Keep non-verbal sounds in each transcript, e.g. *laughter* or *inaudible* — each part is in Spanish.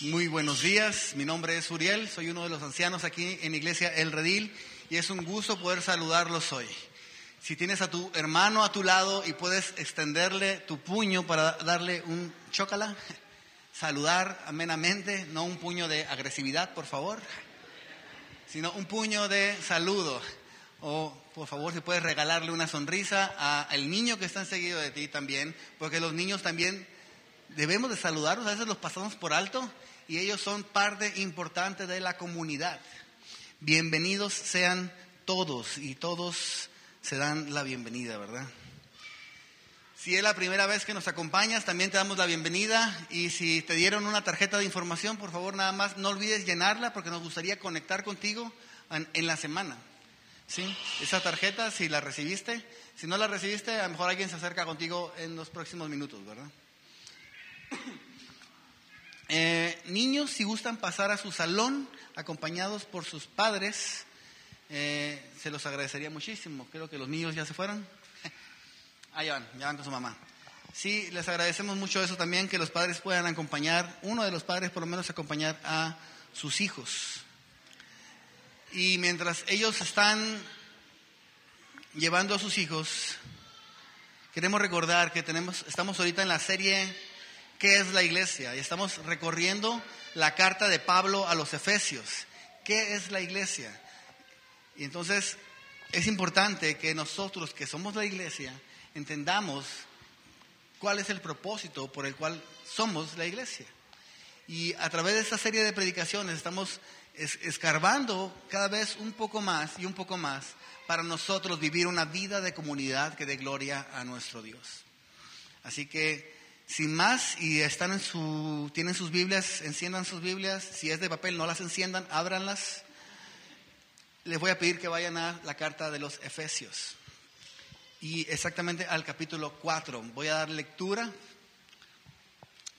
Muy buenos días, mi nombre es Uriel, soy uno de los ancianos aquí en Iglesia El Redil y es un gusto poder saludarlos hoy. Si tienes a tu hermano a tu lado y puedes extenderle tu puño para darle un chócala, *laughs* saludar amenamente, no un puño de agresividad, por favor, sino un puño de saludo. O por favor, si puedes regalarle una sonrisa al niño que está enseguida de ti también, porque los niños también debemos de saludarlos, a veces los pasamos por alto y ellos son parte importante de la comunidad. Bienvenidos sean todos y todos se dan la bienvenida, ¿verdad? Si es la primera vez que nos acompañas, también te damos la bienvenida y si te dieron una tarjeta de información, por favor nada más no olvides llenarla porque nos gustaría conectar contigo en, en la semana. ¿Sí? Esa tarjeta, si la recibiste, si no la recibiste, a lo mejor alguien se acerca contigo en los próximos minutos, ¿verdad? *coughs* Eh, niños, si gustan pasar a su salón acompañados por sus padres, eh, se los agradecería muchísimo. Creo que los niños ya se fueron. *laughs* Ahí van, ya van con su mamá. Sí, les agradecemos mucho eso también, que los padres puedan acompañar, uno de los padres por lo menos acompañar a sus hijos. Y mientras ellos están llevando a sus hijos, queremos recordar que tenemos, estamos ahorita en la serie ¿Qué es la iglesia? Y estamos recorriendo la carta de Pablo a los Efesios. ¿Qué es la iglesia? Y entonces es importante que nosotros que somos la iglesia entendamos cuál es el propósito por el cual somos la iglesia. Y a través de esta serie de predicaciones estamos escarbando cada vez un poco más y un poco más para nosotros vivir una vida de comunidad que dé gloria a nuestro Dios. Así que sin más, y están en su, tienen sus Biblias, enciendan sus Biblias. Si es de papel, no las enciendan, ábranlas. Les voy a pedir que vayan a la carta de los Efesios. Y exactamente al capítulo 4. Voy a dar lectura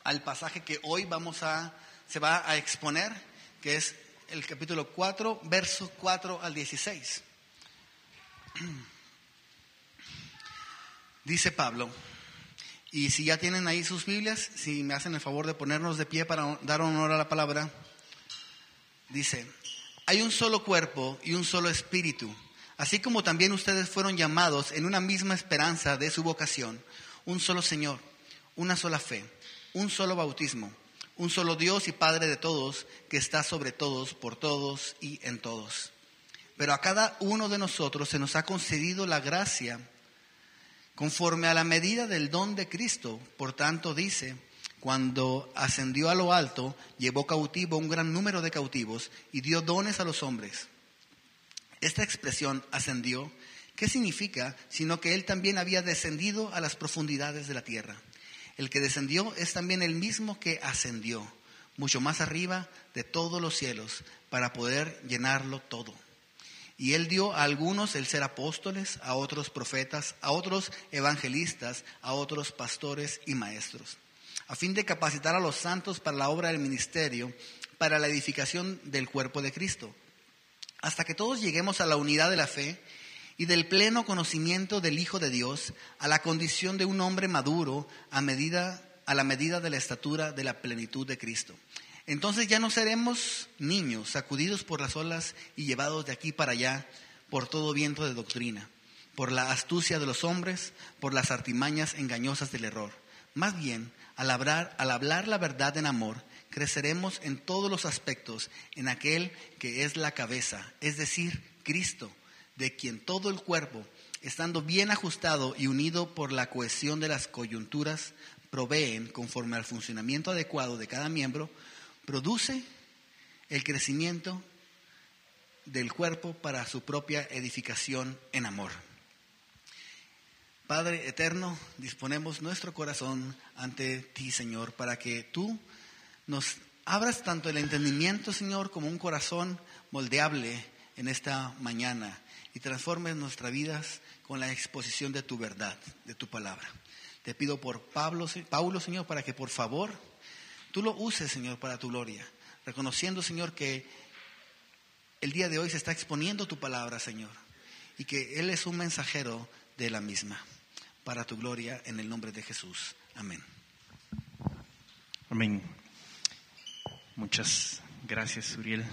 al pasaje que hoy vamos a, se va a exponer, que es el capítulo 4, verso 4 al 16. *clears throat* Dice Pablo, y si ya tienen ahí sus Biblias, si me hacen el favor de ponernos de pie para dar honor a la palabra, dice, hay un solo cuerpo y un solo espíritu, así como también ustedes fueron llamados en una misma esperanza de su vocación, un solo Señor, una sola fe, un solo bautismo, un solo Dios y Padre de todos, que está sobre todos, por todos y en todos. Pero a cada uno de nosotros se nos ha concedido la gracia conforme a la medida del don de Cristo. Por tanto, dice, cuando ascendió a lo alto, llevó cautivo un gran número de cautivos y dio dones a los hombres. Esta expresión ascendió, ¿qué significa? Sino que él también había descendido a las profundidades de la tierra. El que descendió es también el mismo que ascendió, mucho más arriba de todos los cielos, para poder llenarlo todo. Y él dio a algunos el ser apóstoles, a otros profetas, a otros evangelistas, a otros pastores y maestros, a fin de capacitar a los santos para la obra del ministerio, para la edificación del cuerpo de Cristo, hasta que todos lleguemos a la unidad de la fe y del pleno conocimiento del Hijo de Dios, a la condición de un hombre maduro, a medida a la medida de la estatura de la plenitud de Cristo entonces ya no seremos niños sacudidos por las olas y llevados de aquí para allá por todo viento de doctrina, por la astucia de los hombres, por las artimañas engañosas del error. Más bien, al hablar, al hablar la verdad en amor, creceremos en todos los aspectos en aquel que es la cabeza, es decir, Cristo, de quien todo el cuerpo, estando bien ajustado y unido por la cohesión de las coyunturas, proveen, conforme al funcionamiento adecuado de cada miembro, produce el crecimiento del cuerpo para su propia edificación en amor. Padre eterno, disponemos nuestro corazón ante ti, Señor, para que tú nos abras tanto el entendimiento, Señor, como un corazón moldeable en esta mañana y transformes nuestras vidas con la exposición de tu verdad, de tu palabra. Te pido por Pablo, Paulo, Señor, para que por favor Tú lo uses, Señor, para tu gloria, reconociendo, Señor, que el día de hoy se está exponiendo tu palabra, Señor, y que Él es un mensajero de la misma, para tu gloria, en el nombre de Jesús. Amén. Amén. Muchas gracias, Uriel.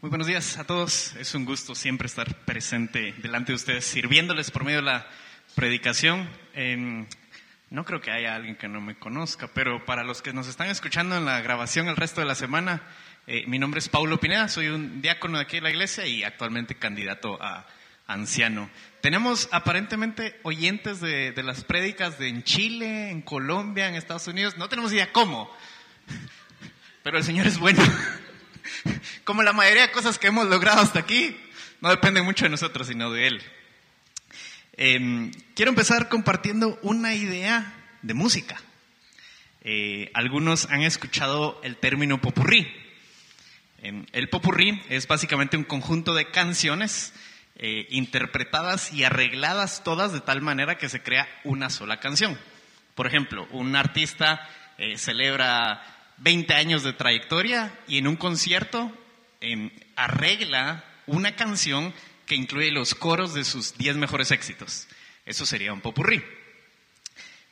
Muy buenos días a todos. Es un gusto siempre estar presente delante de ustedes, sirviéndoles por medio de la predicación. No creo que haya alguien que no me conozca, pero para los que nos están escuchando en la grabación el resto de la semana, eh, mi nombre es Paulo Pineda, soy un diácono de aquí de la iglesia y actualmente candidato a anciano. Tenemos aparentemente oyentes de, de las prédicas de en Chile, en Colombia, en Estados Unidos. No tenemos idea cómo, *laughs* pero el Señor es bueno. *laughs* Como la mayoría de cosas que hemos logrado hasta aquí, no depende mucho de nosotros, sino de Él. Em, quiero empezar compartiendo una idea de música. Eh, algunos han escuchado el término popurrí. Em, el popurrí es básicamente un conjunto de canciones eh, interpretadas y arregladas todas de tal manera que se crea una sola canción. Por ejemplo, un artista eh, celebra 20 años de trayectoria y en un concierto em, arregla una canción que incluye los coros de sus 10 mejores éxitos. Eso sería un popurrí.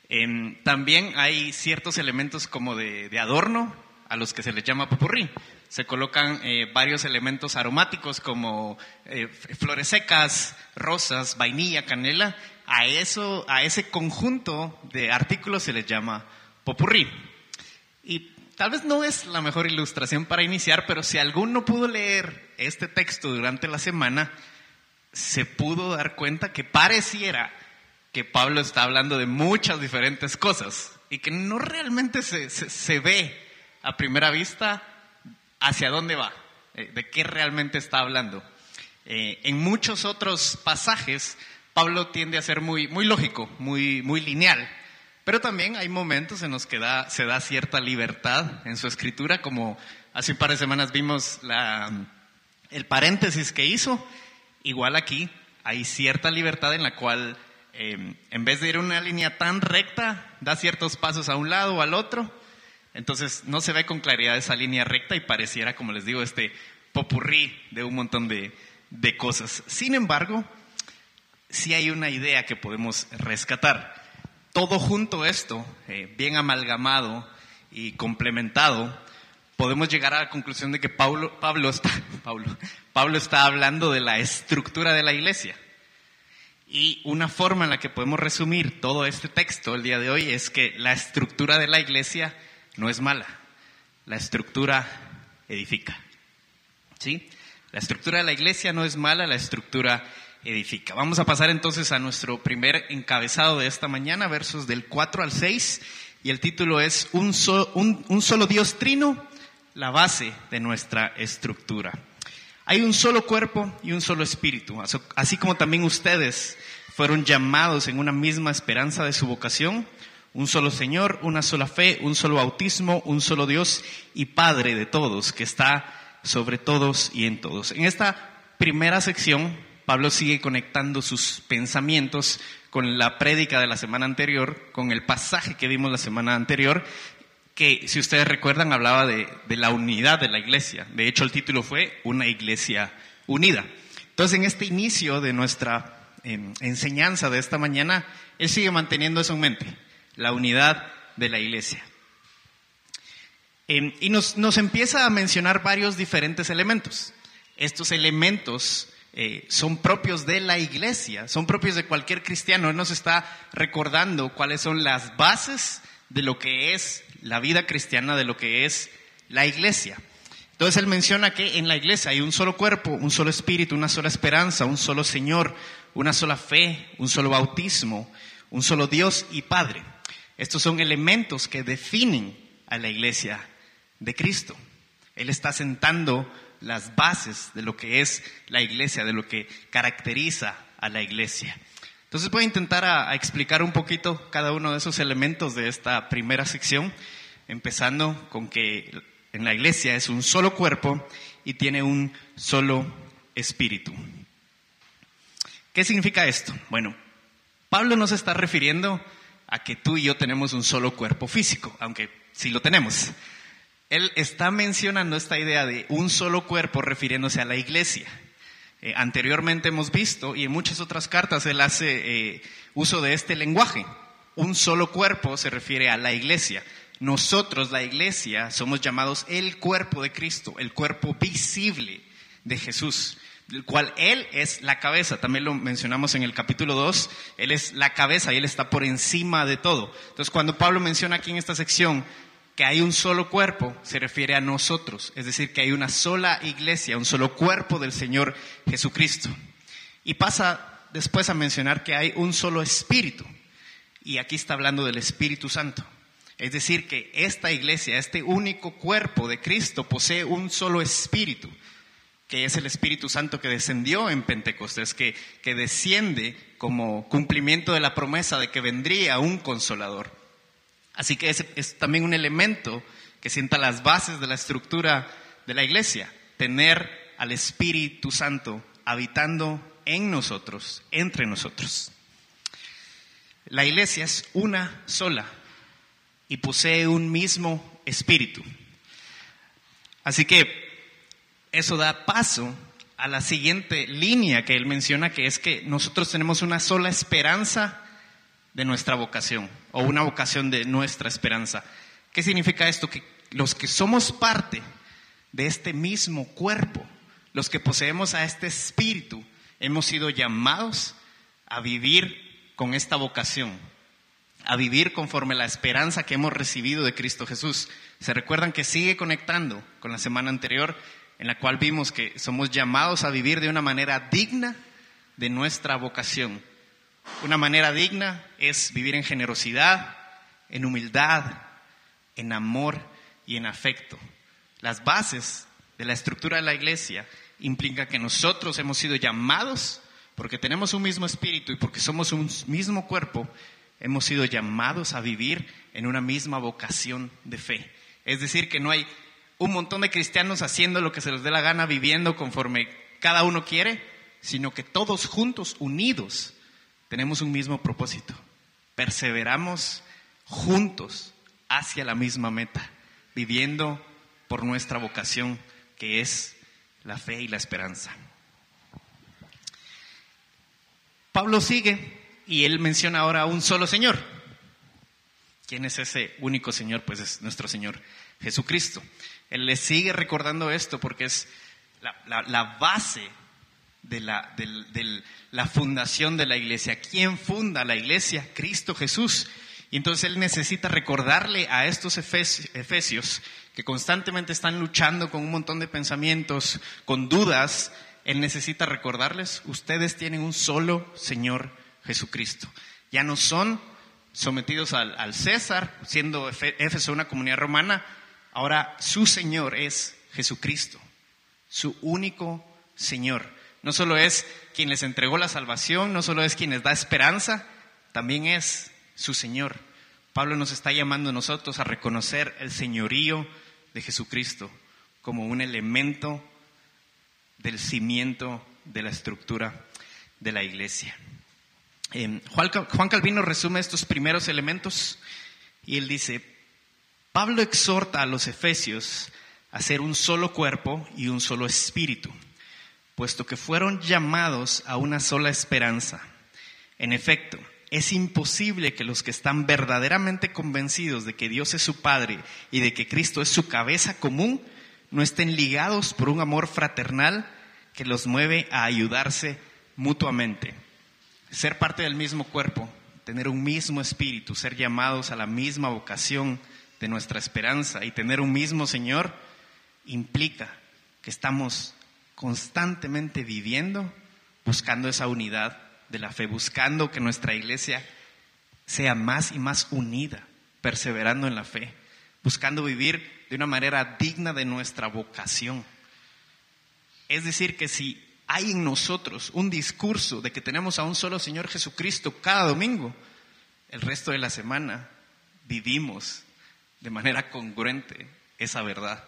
Em, también hay ciertos elementos como de, adorno a los que se les llama popurrí. Se colocan eh, varios elementos aromáticos como eh, flores secas, rosas, vainilla, canela. A, eso, a ese conjunto de artículos se les llama popurrí. Y Tal vez no es la mejor ilustración para iniciar, pero si alguno pudo leer este texto durante la semana, se pudo dar cuenta que pareciera que Pablo está hablando de muchas diferentes cosas y que no realmente se, ve a primera vista hacia dónde va, eh, de qué realmente está hablando. Eh, en muchos otros pasajes, Pablo tiende a ser muy, muy lógico, muy, muy lineal. Pero también hay momentos en los que se da cierta libertad en su escritura, como hace un par de semanas vimos el paréntesis que hizo. Igual aquí hay cierta libertad en la cual em, en vez de ir una línea tan recta, da ciertos pasos a un lado o al otro. Entonces no se ve con claridad esa línea recta y pareciera, como les digo, este popurrí de un montón de, de cosas. Sin embargo, sí hay una idea que podemos rescatar todo junto esto, eh, bien amalgamado y complementado, podemos llegar a la conclusión de que Pablo, Pablo, está, *laughs* Pablo está hablando de la estructura de la iglesia. Y una forma en la que podemos resumir todo este texto el día de hoy es que la estructura de la iglesia no es mala. La estructura edifica. ¿Sí? La estructura de la iglesia no es mala, la estructura edifica. Vamos a pasar entonces a nuestro primer encabezado de esta mañana, versos del 4 al 6, y el título es un, un, solo Dios trino, la base de nuestra estructura. Hay un solo cuerpo y un solo espíritu, así como también ustedes fueron llamados en una misma esperanza de su vocación, un solo Señor, una sola fe, un solo bautismo, un solo Dios y Padre de todos, que está sobre todos y en todos. En esta primera sección Pablo sigue conectando sus pensamientos con la prédica de la semana anterior, con el pasaje que vimos la semana anterior, que si ustedes recuerdan hablaba de, la unidad de la iglesia. De hecho, el título fue Una iglesia unida. Entonces, en este inicio de nuestra em, enseñanza de esta mañana, él sigue manteniendo eso en mente, la unidad de la iglesia. Em, y nos, nos empieza a mencionar varios diferentes elementos. Estos elementos eh, son propios de la iglesia, son propios de cualquier cristiano. Él nos está recordando cuáles son las bases de lo que es la vida cristiana, de lo que es la iglesia. Entonces él menciona que en la iglesia hay un solo cuerpo, un solo espíritu, una sola esperanza, un solo Señor, una sola fe, un solo bautismo, un solo Dios y Padre. Estos son elementos que definen a la iglesia de Cristo. Él está sentando las bases de lo que es la iglesia, de lo que caracteriza a la iglesia. Entonces voy a intentar a, explicar un poquito cada uno de esos elementos de esta primera sección, empezando con que en la iglesia es un solo cuerpo y tiene un solo espíritu. ¿Qué significa esto? Bueno, Pablo no se está refiriendo a que tú y yo tenemos un solo cuerpo físico, aunque sí lo tenemos. Él está mencionando esta idea de un solo cuerpo refiriéndose a la iglesia. Eh, anteriormente hemos visto, y en muchas otras cartas él hace eh, uso de este lenguaje. Un solo cuerpo se refiere a la iglesia. nosotros, la iglesia, somos llamados el cuerpo de Cristo, el cuerpo visible de Jesús, del cual Él es la cabeza. También lo mencionamos en el capítulo 2, Él es la cabeza y Él está por encima de todo. Entonces, cuando Pablo menciona aquí en esta sección que hay un solo cuerpo, se refiere a nosotros, es decir, que hay una sola iglesia, un solo cuerpo del Señor Jesucristo. Y pasa después a mencionar que hay un solo espíritu. Y aquí está hablando del Espíritu Santo. Es decir, que esta iglesia, este único cuerpo de Cristo, posee un solo espíritu, que es el Espíritu Santo que descendió en Pentecostés, que, que desciende como cumplimiento de la promesa de que vendría un consolador. Así que es, es también un elemento que sienta las bases de la estructura de la iglesia, tener al Espíritu Santo habitando en nosotros, entre nosotros. La iglesia es una sola, y posee un mismo espíritu. Así que eso da paso a la siguiente línea que él menciona, que es que nosotros tenemos una sola esperanza de nuestra vocación, o una vocación de nuestra esperanza. ¿Qué significa esto? Que los que somos parte de este mismo cuerpo, los que poseemos a este espíritu, hemos sido llamados a vivir con esta vocación, a vivir conforme la esperanza que hemos recibido de Cristo Jesús. Se recuerdan que sigue conectando con la semana anterior en la cual vimos que somos llamados a vivir de una manera digna de nuestra vocación. Una manera digna es vivir en generosidad, en humildad, en amor y en afecto. Las bases de la estructura de la iglesia implican que nosotros hemos sido llamados porque tenemos un mismo espíritu y porque somos un mismo cuerpo hemos sido llamados a vivir en una misma vocación de fe. Es decir, que no hay un montón de cristianos haciendo lo que se les dé la gana, viviendo conforme cada uno quiere, sino que todos juntos, unidos, tenemos un mismo propósito. Perseveramos juntos hacia la misma meta, viviendo por nuestra vocación, que es la fe y la esperanza. Pablo sigue y él menciona ahora a un solo Señor. ¿Quién es ese único Señor? Pues es nuestro Señor Jesucristo. Él le sigue recordando esto porque es la, base de la, de la fundación de la iglesia. ¿Quién funda la iglesia? Cristo Jesús. Y entonces él necesita recordarle a estos efesios que constantemente están luchando con un montón de pensamientos, con dudas, él necesita recordarles, ustedes tienen un solo Señor Jesucristo. Ya no son sometidos al, César, siendo Éfeso una comunidad romana, ahora su Señor es Jesucristo, su único Señor. No solo es quien les entregó la salvación, no solo es quien les da esperanza, también es su Señor. Pablo nos está llamando a nosotros a reconocer el señorío de Jesucristo como un elemento del cimiento de la estructura de la iglesia. Juan Calvino resume estos primeros elementos y él dice, Pablo exhorta a los efesios a ser un solo cuerpo y un solo espíritu, puesto que fueron llamados a una sola esperanza. En efecto, es imposible que los que están verdaderamente convencidos de que Dios es su Padre y de que Cristo es su cabeza común, no estén ligados por un amor fraternal que los mueve a ayudarse mutuamente ser parte del mismo cuerpo, tener un mismo espíritu, ser llamados a la misma vocación de nuestra esperanza y tener un mismo Señor, implica que estamos constantemente viviendo, buscando esa unidad de la fe, buscando que nuestra iglesia sea más y más unida, perseverando en la fe, buscando vivir de una manera digna de nuestra vocación. Es decir, que si hay en nosotros un discurso de que tenemos a un solo Señor Jesucristo cada domingo, el resto de la semana vivimos de manera congruente esa verdad,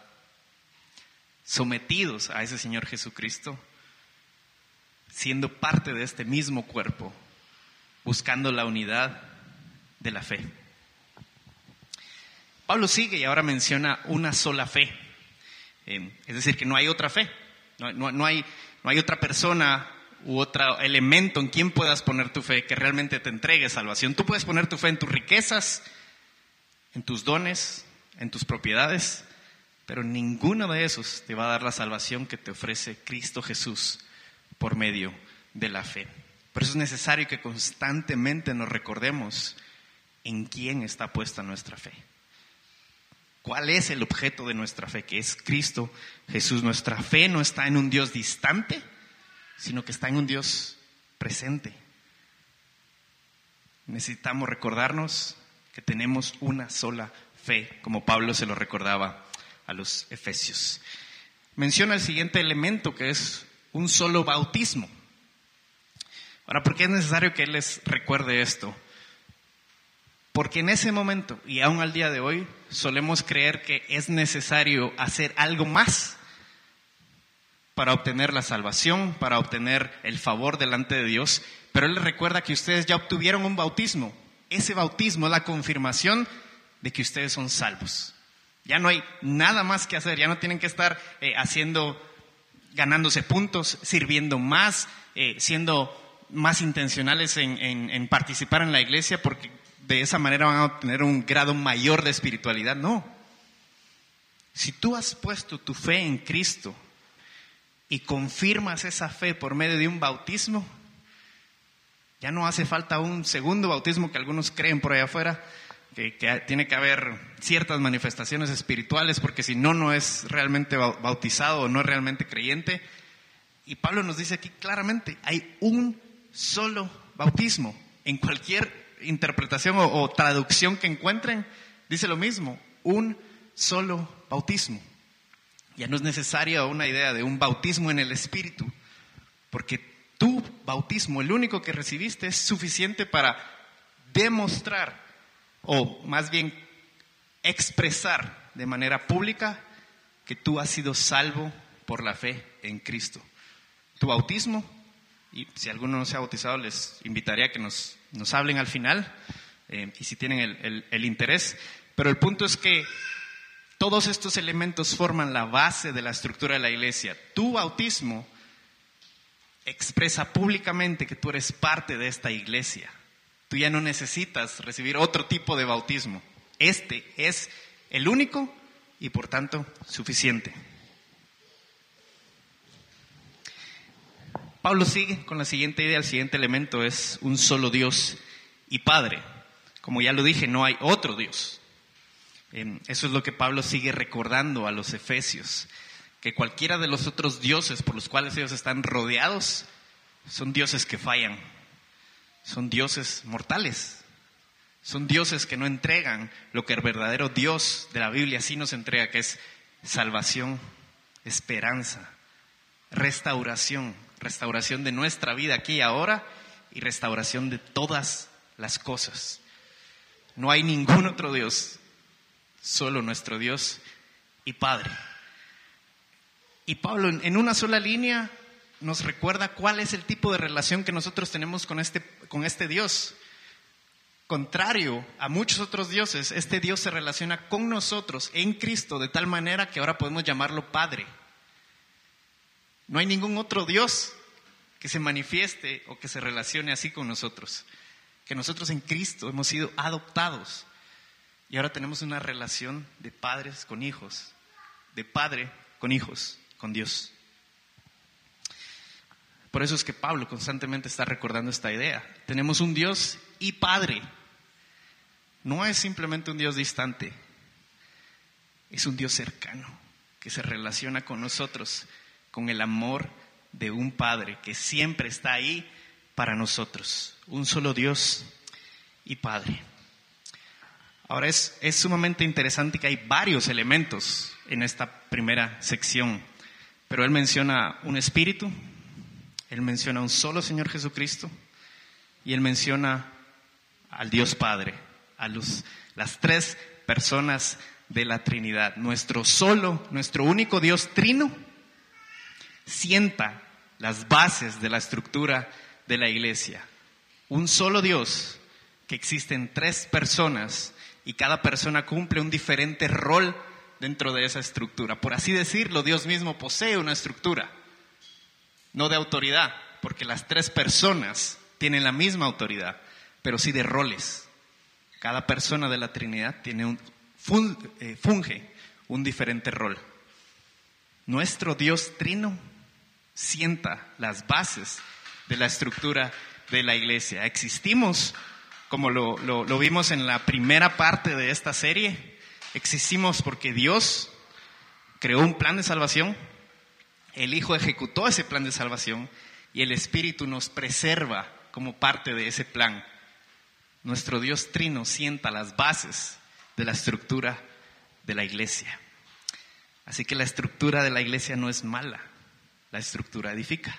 sometidos a ese Señor Jesucristo, siendo parte de este mismo cuerpo, buscando la unidad de la fe. Pablo sigue y ahora menciona una sola fe, eh, es decir, que no hay otra fe, no hay no hay otra persona u otro elemento en quien puedas poner tu fe que realmente te entregue salvación. Tú puedes poner tu fe en tus riquezas, en tus dones, en tus propiedades, pero ninguno de esos te va a dar la salvación que te ofrece Cristo Jesús por medio de la fe. Por eso es necesario que constantemente nos recordemos en quién está puesta nuestra fe. ¿Cuál es el objeto de nuestra fe? Que es Cristo Jesús. Nuestra fe no está en un Dios distante, sino que está en un Dios presente. Necesitamos recordarnos que tenemos una sola fe, como Pablo se lo recordaba a los efesios. Menciona el siguiente elemento que es un solo bautismo. Ahora, ¿por qué es necesario que Él les recuerde esto? Porque en ese momento, y aún al día de hoy, solemos creer que es necesario hacer algo más para obtener la salvación, para obtener el favor delante de Dios, pero Él les recuerda que ustedes ya obtuvieron un bautismo. Ese bautismo es la confirmación de que ustedes son salvos. Ya no hay nada más que hacer, ya no tienen que estar eh, haciendo, ganándose puntos, sirviendo más, eh, siendo más intencionales en participar en la iglesia, porque de esa manera van a obtener un grado mayor de espiritualidad. No. Si tú has puesto tu fe en Cristo y confirmas esa fe por medio de un bautismo, ya no hace falta un segundo bautismo que algunos creen por allá afuera, que, tiene que haber ciertas manifestaciones espirituales, porque si no, no es realmente bautizado o no es realmente creyente. Y Pablo nos dice aquí claramente, hay un solo bautismo en cualquier interpretación o, traducción que encuentren, dice lo mismo, un solo bautismo. Ya no es necesaria una idea de un bautismo en el Espíritu, porque tu bautismo, el único que recibiste, es suficiente para demostrar, o más bien expresar de manera pública, que tú has sido salvo por la fe en Cristo. Tu bautismo, y si alguno no se ha bautizado, les invitaría a que nos nos hablen al final eh, y si tienen el, el interés. Pero el punto es que todos estos elementos forman la base de la estructura de la iglesia. Tu bautismo expresa públicamente que tú eres parte de esta iglesia. Tú ya no necesitas recibir otro tipo de bautismo. Este es el único y por tanto suficiente. Pablo sigue con la siguiente idea, el siguiente elemento es un solo Dios y Padre. Como ya lo dije, no hay otro Dios. Eso es lo que Pablo sigue recordando a los efesios, que cualquiera de los otros dioses por los cuales ellos están rodeados son dioses que fallan, son dioses mortales, son dioses que no entregan lo que el verdadero Dios de la Biblia sí nos entrega, que es salvación, esperanza, restauración, restauración de nuestra vida aquí y ahora y restauración de todas las cosas. No hay ningún otro Dios, solo nuestro Dios y Padre. Y Pablo en una sola línea nos recuerda cuál es el tipo de relación que nosotros tenemos con este, con este Dios. Contrario a muchos otros dioses, este Dios se relaciona con nosotros en Cristo de tal manera que ahora podemos llamarlo Padre. No hay ningún otro Dios que se manifieste o que se relacione así con nosotros. Que nosotros en Cristo hemos sido adoptados y ahora tenemos una relación de padres con hijos, de padre con hijos, con Dios. Por eso es que Pablo constantemente está recordando esta idea. Tenemos un Dios y Padre. No es simplemente un Dios distante, es un Dios cercano que se relaciona con nosotros con el amor de un Padre que siempre está ahí para nosotros. Un solo Dios y Padre. Ahora es, es sumamente interesante que hay varios elementos en esta primera sección, pero él menciona un espíritu, él menciona un solo Señor Jesucristo y él menciona al Dios Padre, a los, las tres personas de la Trinidad, nuestro solo, nuestro único Dios trino sienta las bases de la estructura de la iglesia. Un solo Dios, que existen tres personas y cada persona cumple un diferente rol dentro de esa estructura. Por así decirlo, Dios mismo posee una estructura, no de autoridad, porque las tres personas tienen la misma autoridad, pero sí de roles. Cada persona de la Trinidad tiene un, eh, funge un diferente rol. Nuestro Dios trino sienta las bases de la estructura de la iglesia. Existimos, como lo, lo vimos en la primera parte de esta serie, existimos porque Dios creó un plan de salvación, el Hijo ejecutó ese plan de salvación y el Espíritu nos preserva como parte de ese plan. Nuestro Dios Trino sienta las bases de la estructura de la iglesia. Así que la estructura de la iglesia no es mala, la estructura edifica.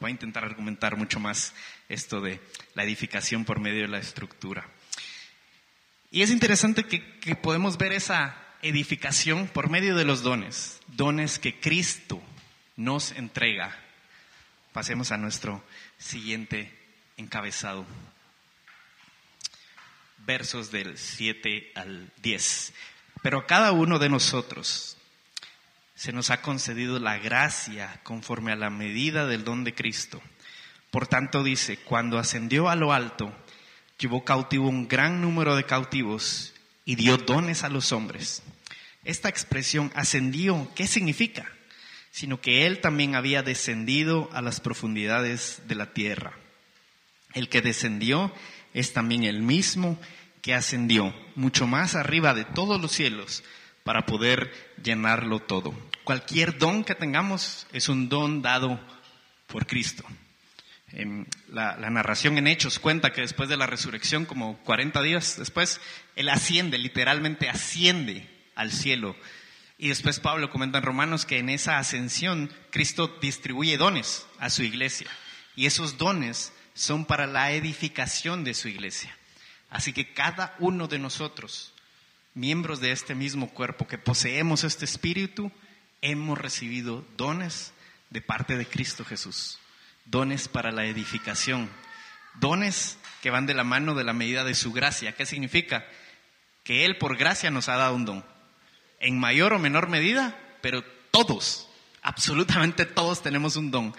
Voy a intentar argumentar mucho más esto de la edificación por medio de la estructura. Y es interesante que, que podemos ver esa edificación por medio de los dones, dones que Cristo nos entrega. Pasemos a nuestro siguiente encabezado. Versos del 7 al 10. Pero a cada uno de nosotros se nos ha concedido la gracia conforme a la medida del don de Cristo. Por tanto dice, cuando ascendió a lo alto, llevó cautivo un gran número de cautivos y dio dones a los hombres. Esta expresión ascendió, ¿qué significa? Sino que Él también había descendido a las profundidades de la tierra. El que descendió es también el mismo que ascendió mucho más arriba de todos los cielos para poder llenarlo todo. Cualquier don que tengamos es un don dado por Cristo. La, la, narración en Hechos cuenta que después de la resurrección, como 40 días después, Él asciende, literalmente asciende al cielo. Y después Pablo comenta en Romanos que en esa ascensión Cristo distribuye dones a su iglesia. Y esos dones son para la edificación de su iglesia. Así que cada uno de nosotros, miembros de este mismo cuerpo que poseemos este espíritu, hemos recibido dones de parte de Cristo Jesús dones para la edificación, dones que van de la mano de la medida de su gracia. ¿Qué significa? Que Él por gracia nos ha dado un don, en mayor o menor medida, pero todos, absolutamente todos tenemos un don.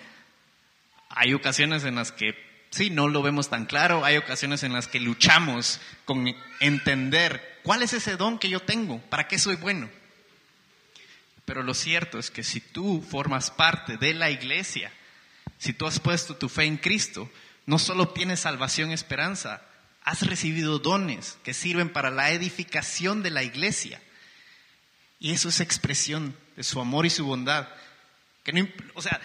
Hay ocasiones en las que sí, no lo vemos tan claro, hay ocasiones en las que luchamos con entender cuál es ese don que yo tengo, para qué soy bueno. Pero lo cierto es que si tú formas parte de la iglesia, si tú has puesto tu fe en Cristo, no solo tienes salvación y esperanza, has recibido dones que sirven para la edificación de la iglesia. Y eso es expresión de su amor y su bondad. O sea,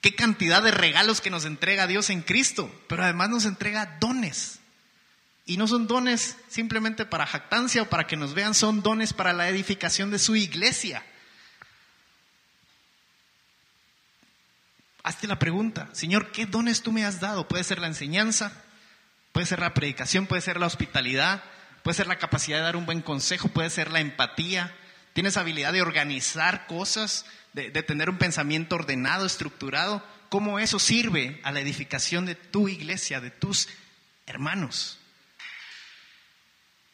qué cantidad de regalos que nos entrega Dios en Cristo, pero además nos entrega dones. Y no son dones simplemente para jactancia o para que nos vean, son dones para la edificación de su iglesia. Hazte la pregunta, Señor, ¿qué dones tú me has dado? Puede ser la enseñanza, puede ser la predicación, puede ser la hospitalidad, puede ser la capacidad de dar un buen consejo, puede ser la empatía. Tienes habilidad de organizar cosas, de, tener un pensamiento ordenado, estructurado. ¿Cómo eso sirve a la edificación de tu iglesia, de tus hermanos?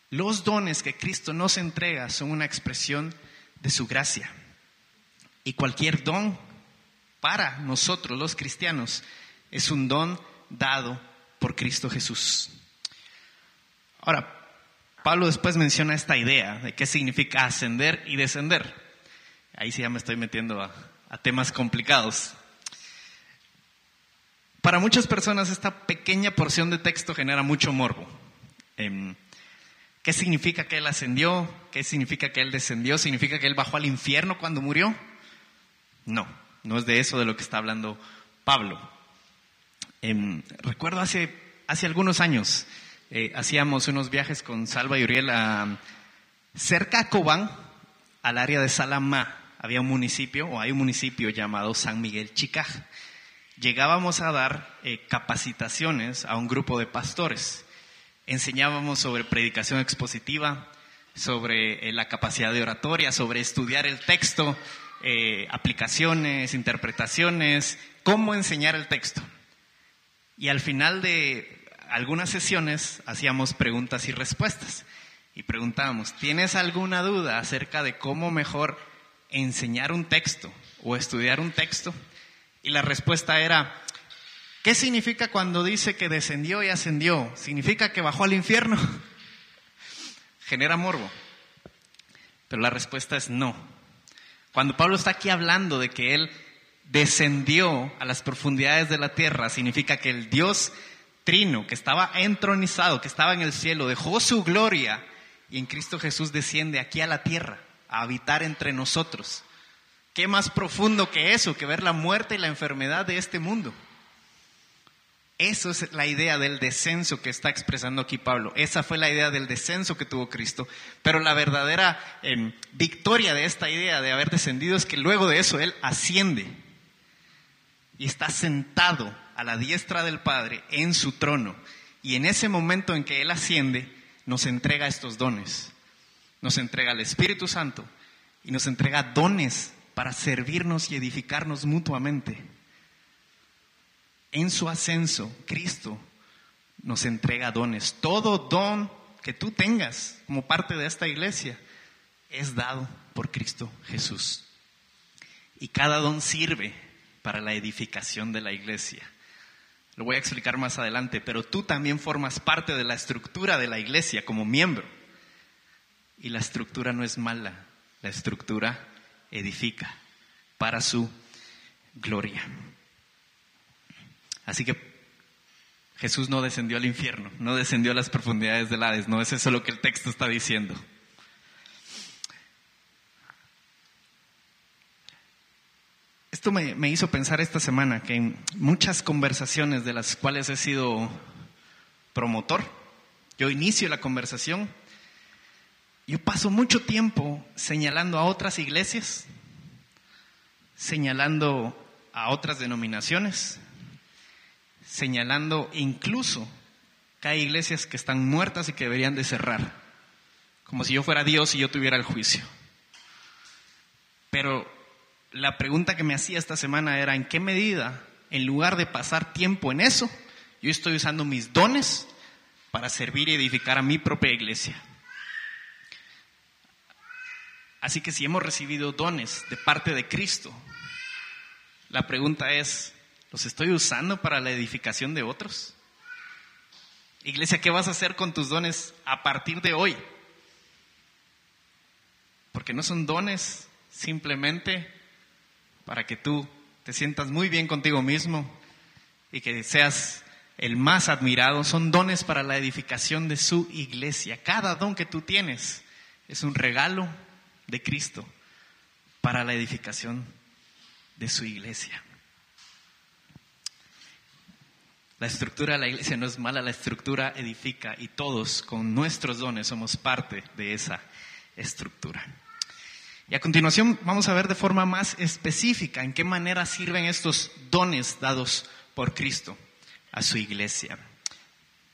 Los dones que Cristo nos entrega son una expresión de su gracia. Y cualquier don para nosotros los cristianos es un don dado por Cristo Jesús. Ahora, Pablo después menciona esta idea de qué significa ascender y descender. Ahí sí ya me estoy metiendo a, temas complicados. Para muchas personas esta pequeña porción de texto genera mucho morbo. Em, ¿Qué significa que Él ascendió? ¿Qué significa que Él descendió? ¿Significa que Él bajó al infierno cuando murió? No. No es de eso de lo que está hablando Pablo. Em, recuerdo hace, hace algunos años, eh, hacíamos unos viajes con Salva y Uriel a, cerca a Cobán, al área de Salamá. Había un municipio, o hay un municipio llamado San Miguel Chicaj. Llegábamos a dar eh, capacitaciones a un grupo de pastores. Enseñábamos sobre predicación expositiva, sobre eh, la capacidad de oratoria, sobre estudiar el texto, eh, aplicaciones, interpretaciones, cómo enseñar el texto. Y al final de algunas sesiones hacíamos preguntas y respuestas. Y preguntábamos, ¿tienes alguna duda acerca de cómo mejor enseñar un texto o estudiar un texto? Y la respuesta era, ¿qué significa cuando dice que descendió y ascendió? ¿Significa que bajó al infierno? *laughs* genera morbo. Pero la respuesta es no. Cuando Pablo está aquí hablando de que él descendió a las profundidades de la tierra, significa que el Dios trino, que estaba entronizado, que estaba en el cielo, dejó su gloria y en Cristo Jesús desciende aquí a la tierra a habitar entre nosotros. ¿Qué más profundo que eso, que ver la muerte y la enfermedad de este mundo? Eso es la idea del descenso que está expresando aquí Pablo. Esa fue la idea del descenso que tuvo Cristo. Pero la verdadera em, victoria de esta idea de haber descendido es que luego de eso Él asciende y está sentado a la diestra del Padre en su trono. Y en ese momento en que Él asciende, nos entrega estos dones. Nos entrega el Espíritu Santo y nos entrega dones para servirnos y edificarnos mutuamente en su ascenso, Cristo nos entrega dones. Todo don que tú tengas como parte de esta iglesia es dado por Cristo Jesús. Y cada don sirve para la edificación de la iglesia. Lo voy a explicar más adelante, pero tú también formas parte de la estructura de la iglesia como miembro. Y la estructura no es mala, la estructura edifica para su gloria. Así que Jesús no descendió al infierno, no descendió a las profundidades del Hades, no es eso lo que el texto está diciendo. Esto me, hizo pensar esta semana que en muchas conversaciones de las cuales he sido promotor, yo inicio la conversación, yo paso mucho tiempo señalando a otras iglesias, señalando a otras denominaciones, señalando incluso que hay iglesias que están muertas y que deberían de cerrar, como si yo fuera Dios y yo tuviera el juicio. Pero la pregunta que me hacía esta semana era, ¿en qué medida, en lugar de pasar tiempo en eso, yo estoy usando mis dones para servir y edificar a mi propia iglesia? Así que si hemos recibido dones de parte de Cristo, la pregunta es, ¿Los estoy usando para la edificación de otros? Iglesia, ¿qué vas a hacer con tus dones a partir de hoy? Porque no son dones simplemente para que tú te sientas muy bien contigo mismo y que seas el más admirado, son dones para la edificación de su iglesia. Cada don que tú tienes es un regalo de Cristo para la edificación de su iglesia. La estructura de la iglesia no es mala, la estructura edifica y todos con nuestros dones somos parte de esa estructura. Y a continuación vamos a ver de forma más específica en qué manera sirven estos dones dados por Cristo a su iglesia.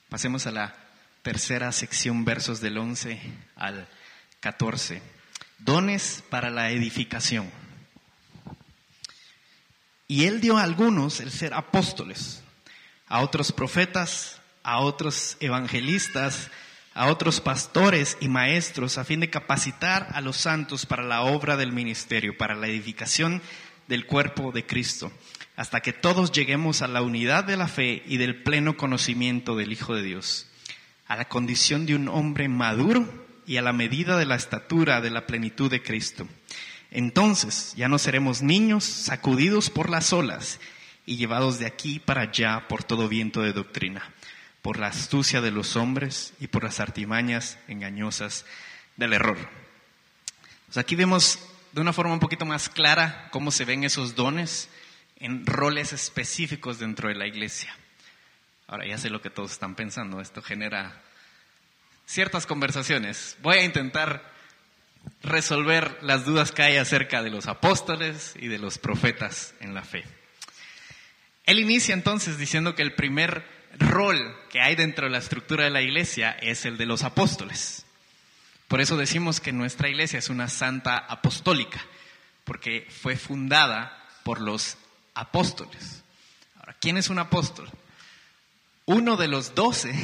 Pasemos a la tercera sección, versos del 11 al 14. Dones para la edificación. Y él dio a algunos el ser apóstoles a otros profetas, a otros evangelistas, a otros pastores y maestros a fin de capacitar a los santos para la obra del ministerio, para la edificación del cuerpo de Cristo, hasta que todos lleguemos a la unidad de la fe y del pleno conocimiento del Hijo de Dios, a la condición de un hombre maduro y a la medida de la estatura de la plenitud de Cristo. Entonces ya no seremos niños sacudidos por las olas y llevados de aquí para allá por todo viento de doctrina, por la astucia de los hombres y por las artimañas engañosas del error. Pues aquí vemos de una forma un poquito más clara cómo se ven esos dones en roles específicos dentro de la iglesia. Ahora ya sé lo que todos están pensando, esto genera ciertas conversaciones. Voy a intentar resolver las dudas que hay acerca de los apóstoles y de los profetas en la fe. Él inicia entonces diciendo que el primer rol que hay dentro de la estructura de la iglesia es el de los apóstoles. Por eso decimos que nuestra iglesia es una santa apostólica, porque fue fundada por los apóstoles. Ahora, ¿quién es un apóstol? Uno de los doce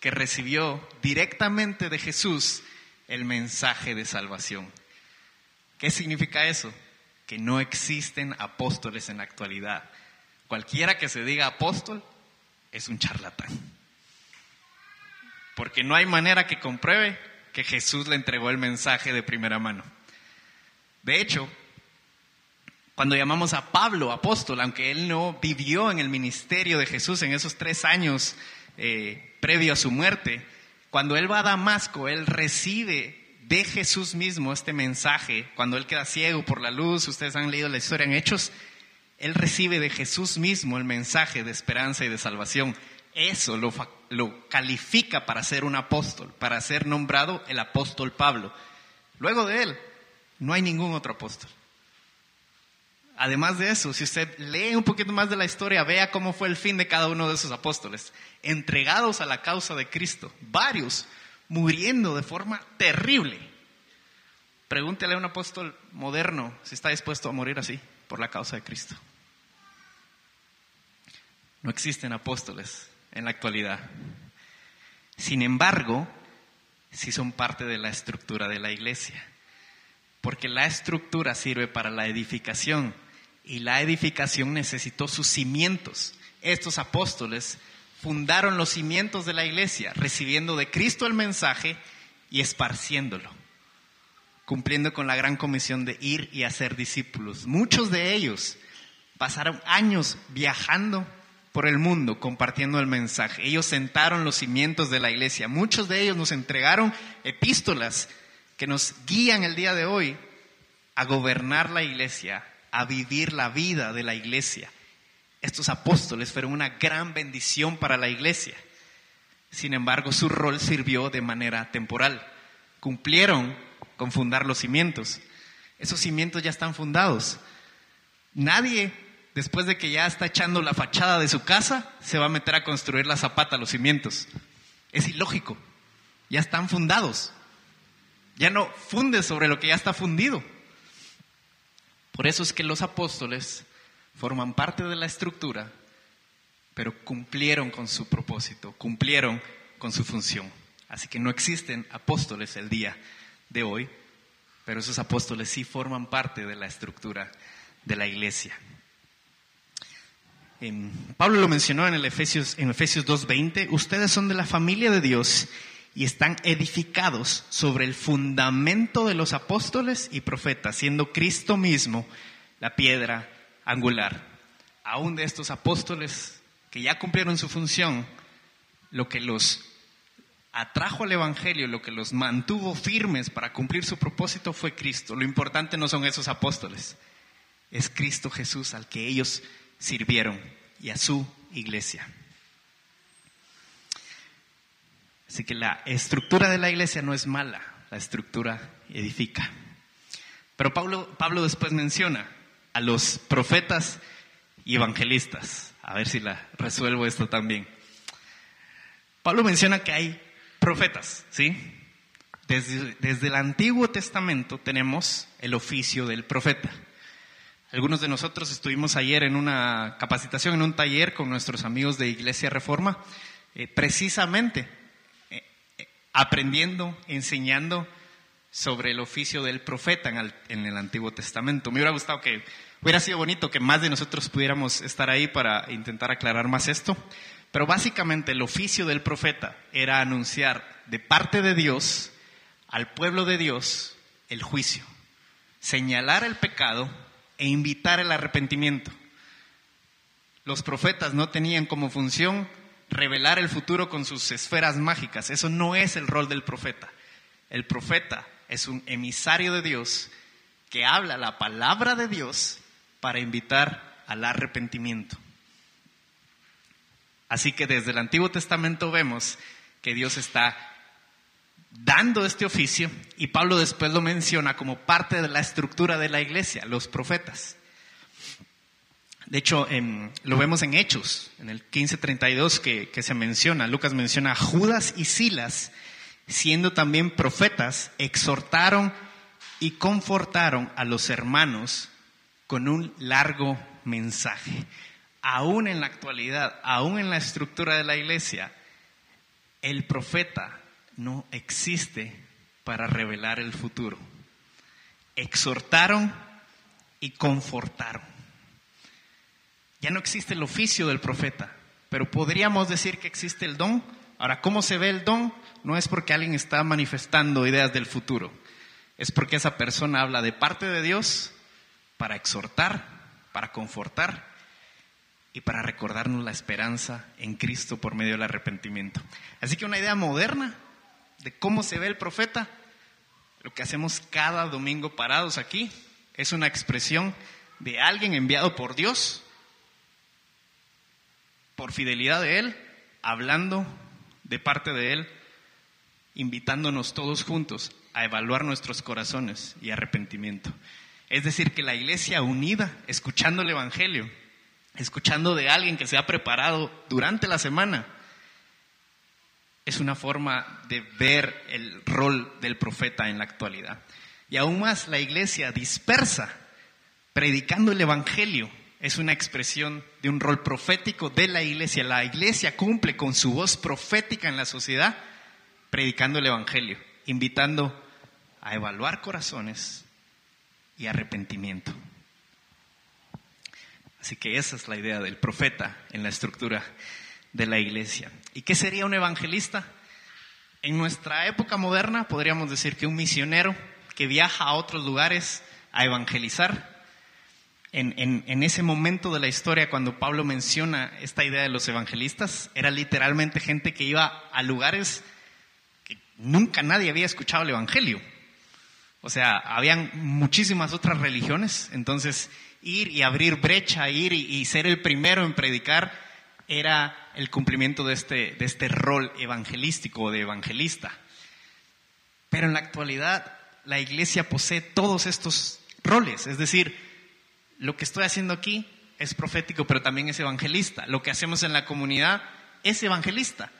que recibió directamente de Jesús el mensaje de salvación. ¿Qué significa eso? Que no existen apóstoles en la actualidad. Cualquiera que se diga apóstol es un charlatán. Porque no hay manera que compruebe que Jesús le entregó el mensaje de primera mano. De hecho, cuando llamamos a Pablo apóstol, aunque él no vivió en el ministerio de Jesús en esos tres años eh, previo a su muerte, cuando él va a Damasco, él recibe de Jesús mismo este mensaje. Cuando él queda ciego por la luz, ustedes han leído la historia en Hechos, él recibe de Jesús mismo el mensaje de esperanza y de salvación. Eso lo, lo califica para ser un apóstol, para ser nombrado el apóstol Pablo. Luego de él, no hay ningún otro apóstol. Además de eso, si usted lee un poquito más de la historia, vea cómo fue el fin de cada uno de esos apóstoles, entregados a la causa de Cristo, varios muriendo de forma terrible. Pregúntele a un apóstol moderno si está dispuesto a morir así por la causa de Cristo. No existen apóstoles en la actualidad. Sin embargo, sí son parte de la estructura de la iglesia, porque la estructura sirve para la edificación y la edificación necesitó sus cimientos. Estos apóstoles fundaron los cimientos de la iglesia, recibiendo de Cristo el mensaje y esparciéndolo, cumpliendo con la gran comisión de ir y hacer discípulos. Muchos de ellos pasaron años viajando por el mundo compartiendo el mensaje. Ellos sentaron los cimientos de la iglesia. Muchos de ellos nos entregaron epístolas que nos guían el día de hoy a gobernar la iglesia, a vivir la vida de la iglesia. Estos apóstoles fueron una gran bendición para la iglesia. Sin embargo, su rol sirvió de manera temporal. Cumplieron con fundar los cimientos. Esos cimientos ya están fundados. Nadie, después de que ya está echando la fachada de su casa, se va a meter a construir la zapata, los cimientos. Es ilógico. Ya están fundados. Ya no funde sobre lo que ya está fundido. Por eso es que los apóstoles forman parte de la estructura, pero cumplieron con su propósito, cumplieron con su función. Así que no existen apóstoles el día de hoy, pero esos apóstoles sí forman parte de la estructura de la iglesia. Pablo lo mencionó en, el Efesios, en Efesios 2.20, ustedes son de la familia de Dios y están edificados sobre el fundamento de los apóstoles y profetas, siendo Cristo mismo la piedra angular. Aún de estos apóstoles que ya cumplieron su función, lo que los atrajo al Evangelio, lo que los mantuvo firmes para cumplir su propósito fue Cristo. Lo importante no son esos apóstoles, es Cristo Jesús al que ellos sirvieron y a su iglesia. Así que la estructura de la iglesia no es mala, la estructura edifica. Pero Pablo, Pablo después menciona a los profetas y evangelistas. A ver si la resuelvo esto también. Pablo menciona que hay profetas, ¿sí? Desde, desde, el Antiguo Testamento tenemos el oficio del profeta. Algunos de nosotros estuvimos ayer en una capacitación, en un taller con nuestros amigos de Iglesia Reforma, eh, precisamente aprendiendo, enseñando sobre el oficio del profeta en el, Antiguo Testamento. Me hubiera gustado que, hubiera sido bonito que más de nosotros pudiéramos estar ahí para intentar aclarar más esto, pero básicamente el oficio del profeta era anunciar de parte de Dios al pueblo de Dios el juicio, señalar el pecado e invitar el arrepentimiento. Los profetas no tenían como función revelar el futuro con sus esferas mágicas. Eso no es el rol del profeta. El profeta es un emisario de Dios que habla la palabra de Dios para invitar al arrepentimiento. Así que desde el Antiguo Testamento vemos que Dios está dando este oficio y Pablo después lo menciona como parte de la estructura de la iglesia, los profetas. De hecho, lo vemos en Hechos, en el 1532 que, que se menciona. Lucas menciona a Judas y Silas, siendo también profetas, exhortaron y confortaron a los hermanos con un largo mensaje. Aún en la actualidad, aún en la estructura de la iglesia, el profeta no existe para revelar el futuro. Exhortaron y confortaron. Ya no existe el oficio del profeta, pero podríamos decir que existe el don, Ahora, ¿cómo se ve el don? No es porque alguien está manifestando ideas del futuro, es porque esa persona habla de parte de Dios para exhortar, para confortar y para recordarnos la esperanza en Cristo por medio del arrepentimiento. Así que una idea moderna de cómo se ve el profeta, lo que hacemos cada domingo parados aquí, es una expresión de alguien enviado por Dios, por fidelidad de Él, hablando de parte de Él, invitándonos todos juntos a evaluar nuestros corazones y arrepentimiento. Es decir, que la iglesia unida, escuchando el Evangelio, escuchando de alguien que se ha preparado durante la semana, es una forma de ver el rol del profeta en la actualidad. Y aún más, la iglesia dispersa, predicando el Evangelio, es una expresión de un rol profético de la iglesia. La iglesia cumple con su voz profética en la sociedad, predicando el Evangelio, invitando a evaluar corazones y arrepentimiento. Así que esa es la idea del profeta en la estructura de la iglesia. ¿Y qué sería un evangelista? En nuestra época moderna podríamos decir que un misionero que viaja a otros lugares a evangelizar. En, en, ese momento de la historia, cuando Pablo menciona esta idea de los evangelistas, era literalmente gente que iba a lugares que nunca nadie había escuchado el Evangelio. O sea, habían muchísimas otras religiones, entonces ir y abrir brecha, ir y, ser el primero en predicar, era el cumplimiento de este, de este rol evangelístico de evangelista. Pero en la actualidad la iglesia posee todos estos roles, es decir, lo que estoy haciendo aquí es profético, pero también es evangelista. Lo que hacemos en la comunidad es evangelista.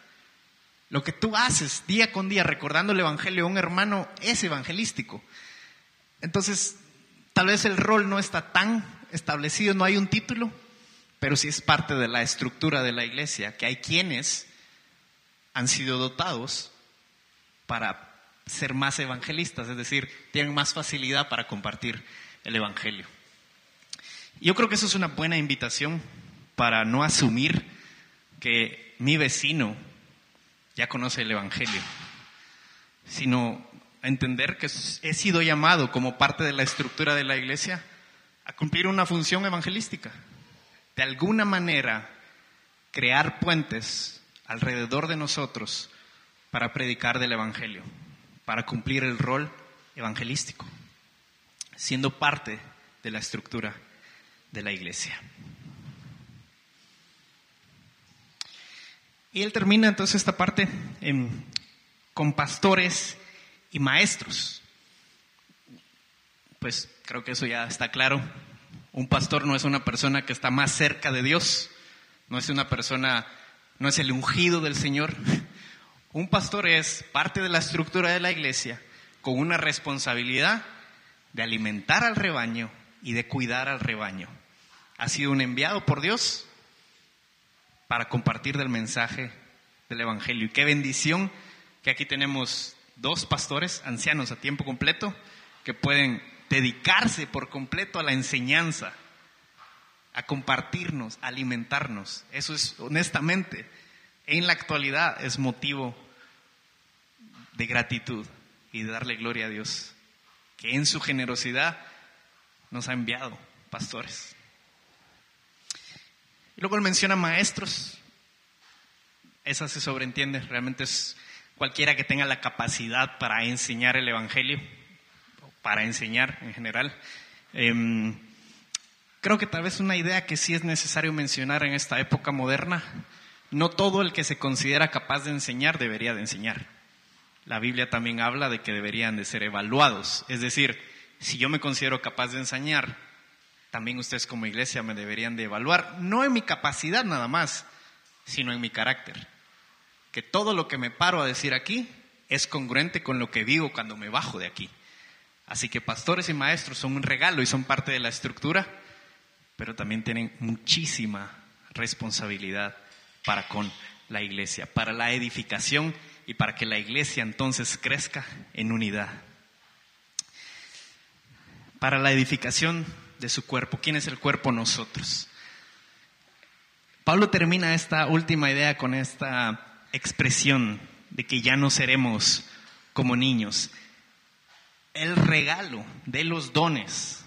Lo que tú haces día con día recordando el Evangelio a un hermano es evangelístico. Entonces, tal vez el rol no está tan establecido, no hay un título, pero sí es parte de la estructura de la iglesia, que hay quienes han sido dotados para ser más evangelistas, es decir, tienen más facilidad para compartir el Evangelio. Yo creo que eso es una buena invitación para no asumir que mi vecino ya conoce el Evangelio, sino entender que he sido llamado como parte de la estructura de la iglesia a cumplir una función evangelística. De alguna manera, crear puentes alrededor de nosotros para predicar del Evangelio, para cumplir el rol evangelístico, siendo parte de la estructura de la iglesia. Y él termina entonces esta parte con pastores y maestros. Pues creo que eso ya está claro. Un pastor no es una persona que está más cerca de Dios, no es una persona, no es el ungido del Señor. *laughs* Un pastor es parte de la estructura de la iglesia con una responsabilidad de alimentar al rebaño y de cuidar al rebaño. Ha sido un enviado por Dios para compartir del mensaje del Evangelio. Y qué bendición que aquí tenemos dos pastores ancianos a tiempo completo que pueden dedicarse por completo a la enseñanza, a compartirnos, a alimentarnos. Eso es, honestamente, en la actualidad es motivo de gratitud y de darle gloria a Dios, que en su generosidad nos ha enviado pastores. Y luego él menciona maestros. Esa se sobreentiende, realmente es cualquiera que tenga la capacidad para enseñar el Evangelio, para enseñar en general. Em, creo que tal vez una idea que sí es necesario mencionar en esta época moderna, no todo el que se considera capaz de enseñar debería de enseñar. La Biblia también habla de que deberían de ser evaluados, es decir, si yo me considero capaz de enseñar, también ustedes como iglesia me deberían de evaluar, no en mi capacidad nada más, sino en mi carácter. Que todo lo que me paro a decir aquí es congruente con lo que digo cuando me bajo de aquí. Así que pastores y maestros son un regalo y son parte de la estructura, pero también tienen muchísima responsabilidad para con la iglesia, para la edificación y para que la iglesia entonces crezca en unidad. Para la edificación de su cuerpo. ¿Quién es el cuerpo? Nosotros. Pablo termina esta última idea con esta expresión de que ya no seremos como niños. El regalo de los dones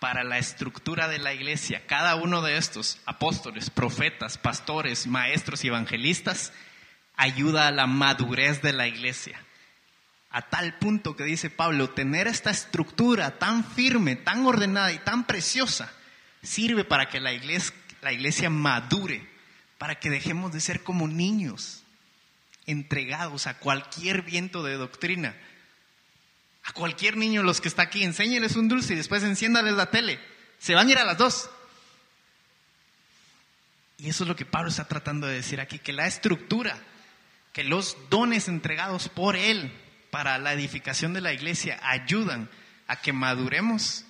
para la estructura de la iglesia, cada uno de estos apóstoles, profetas, pastores, maestros y evangelistas, ayuda a la madurez de la iglesia. A tal punto que dice Pablo, tener esta estructura tan firme, tan ordenada y tan preciosa sirve para que la iglesia, la iglesia madure, para que dejemos de ser como niños, entregados a cualquier viento de doctrina. A cualquier niño, los que está aquí, enséñeles un dulce y después enciéndales la tele. Se van a ir a las dos. Y eso es lo que Pablo está tratando de decir aquí, que la estructura, que los dones entregados por Él para la edificación de la iglesia ayudan a que maduremos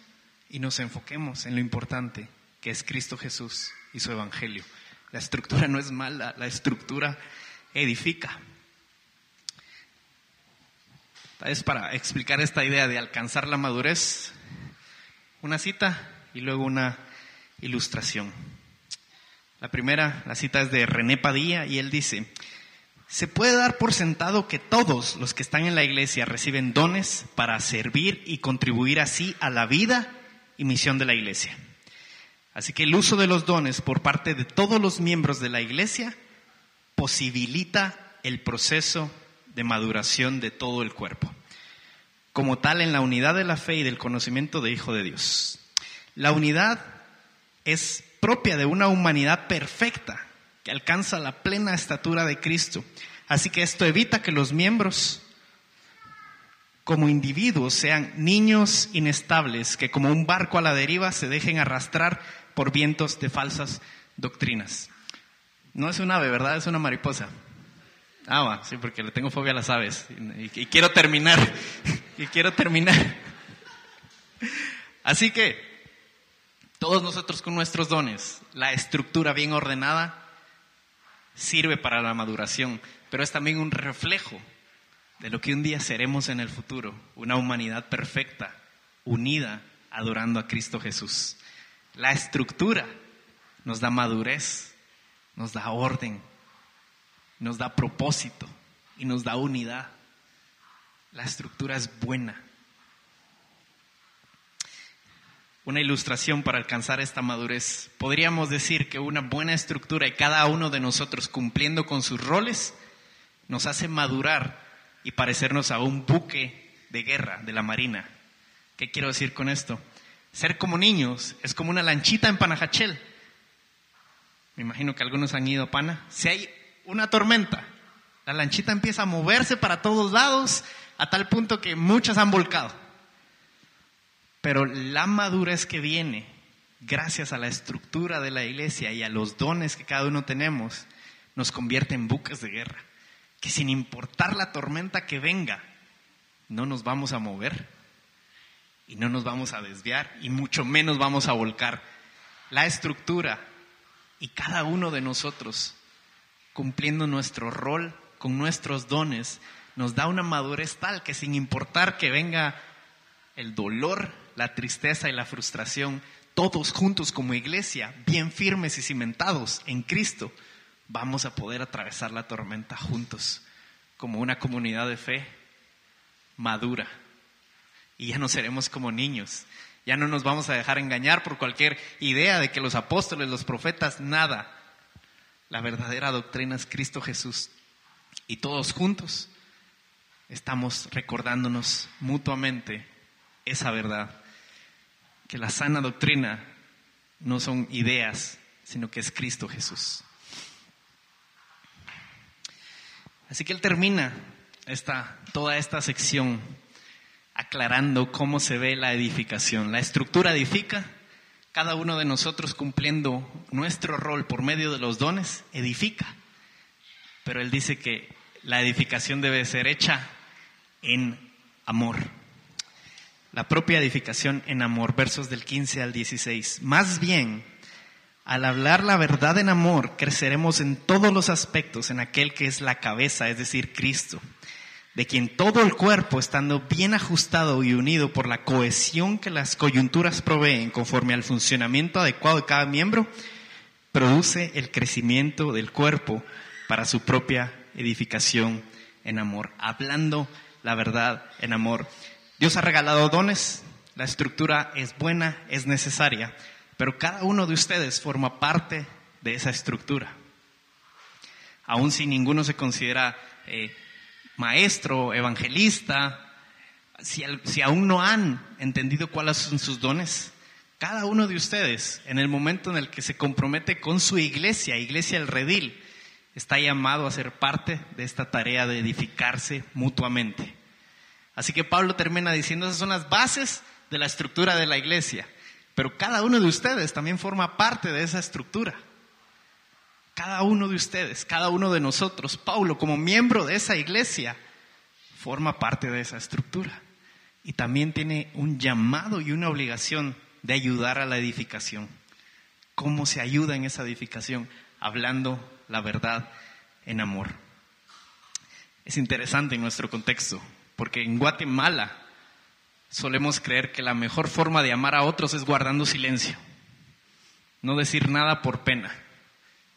y nos enfoquemos en lo importante, que es Cristo Jesús y su Evangelio. La estructura no es mala, la estructura edifica. Es para explicar esta idea de alcanzar la madurez, una cita y luego una ilustración. La primera, la cita es de René Padilla y él dice, se puede dar por sentado que todos los que están en la iglesia reciben dones para servir y contribuir así a la vida y misión de la iglesia. Así que el uso de los dones por parte de todos los miembros de la iglesia posibilita el proceso de maduración de todo el cuerpo, como tal en la unidad de la fe y del conocimiento de Hijo de Dios. La unidad es propia de una humanidad perfecta que alcanza la plena estatura de Cristo. Así que esto evita que los miembros como individuos sean niños inestables que como un barco a la deriva se dejen arrastrar por vientos de falsas doctrinas. No es un ave, ¿verdad? Es una mariposa. Ah, va, sí, porque le tengo fobia a las aves. Y, y quiero terminar. *laughs* y quiero terminar. *laughs* Así que, todos nosotros con nuestros dones, la estructura bien ordenada sirve para la maduración, pero es también un reflejo de lo que un día seremos en el futuro, una humanidad perfecta, unida, adorando a Cristo Jesús. La estructura nos da madurez, nos da orden, nos da propósito y nos da unidad. La estructura es buena. Una ilustración para alcanzar esta madurez. Podríamos decir que una buena estructura y cada uno de nosotros cumpliendo con sus roles nos hace madurar y parecernos a un buque de guerra de la marina. ¿Qué quiero decir con esto? Ser como niños es como una lanchita en Panajachel. Me imagino que algunos han ido a Pana. Si hay una tormenta, la lanchita empieza a moverse para todos lados a tal punto que muchas han volcado. Pero la madurez que viene, gracias a la estructura de la iglesia y a los dones que cada uno tenemos, nos convierte en buques de guerra que sin importar la tormenta que venga, no nos vamos a mover y no nos vamos a desviar y mucho menos vamos a volcar. La estructura y cada uno de nosotros cumpliendo nuestro rol con nuestros dones nos da una madurez tal que sin importar que venga el dolor, la tristeza y la frustración, todos juntos como iglesia, bien firmes y cimentados en Cristo, vamos a poder atravesar la tormenta juntos como una comunidad de fe madura. Y ya no seremos como niños. Ya no nos vamos a dejar engañar por cualquier idea de que los apóstoles, los profetas, nada. La verdadera doctrina es Cristo Jesús. Y todos juntos estamos recordándonos mutuamente esa verdad. Que la sana doctrina no son ideas, sino que es Cristo Jesús. Así que él termina esta, toda esta sección aclarando cómo se ve la edificación. La estructura edifica, cada uno de nosotros cumpliendo nuestro rol por medio de los dones, edifica. Pero él dice que la edificación debe ser hecha en amor. La propia edificación en amor, versos del 15 al 16. Más bien, al hablar la verdad en amor, creceremos en todos los aspectos en aquel que es la cabeza, es decir, Cristo, de quien todo el cuerpo, estando bien ajustado y unido por la cohesión que las coyunturas proveen conforme al funcionamiento adecuado de cada miembro, produce el crecimiento del cuerpo para su propia edificación en amor, hablando la verdad en amor. Dios ha regalado dones, la estructura es buena, es necesaria, pero cada uno de ustedes forma parte de esa estructura. Aun si ninguno se considera eh, maestro, evangelista, si, aún no han entendido cuáles son sus dones, cada uno de ustedes, en el momento en el que se compromete con su iglesia, Iglesia El Redil, está llamado a ser parte de esta tarea de edificarse mutuamente. Así que Pablo termina diciendo, esas son las bases de la estructura de la iglesia, pero cada uno de ustedes también forma parte de esa estructura. Cada uno de ustedes, cada uno de nosotros, Pablo como miembro de esa iglesia, forma parte de esa estructura. Y también tiene un llamado y una obligación de ayudar a la edificación. ¿Cómo se ayuda en esa edificación? Hablando la verdad en amor. Es interesante en nuestro contexto, porque en Guatemala solemos creer que la mejor forma de amar a otros es guardando silencio, no decir nada por pena.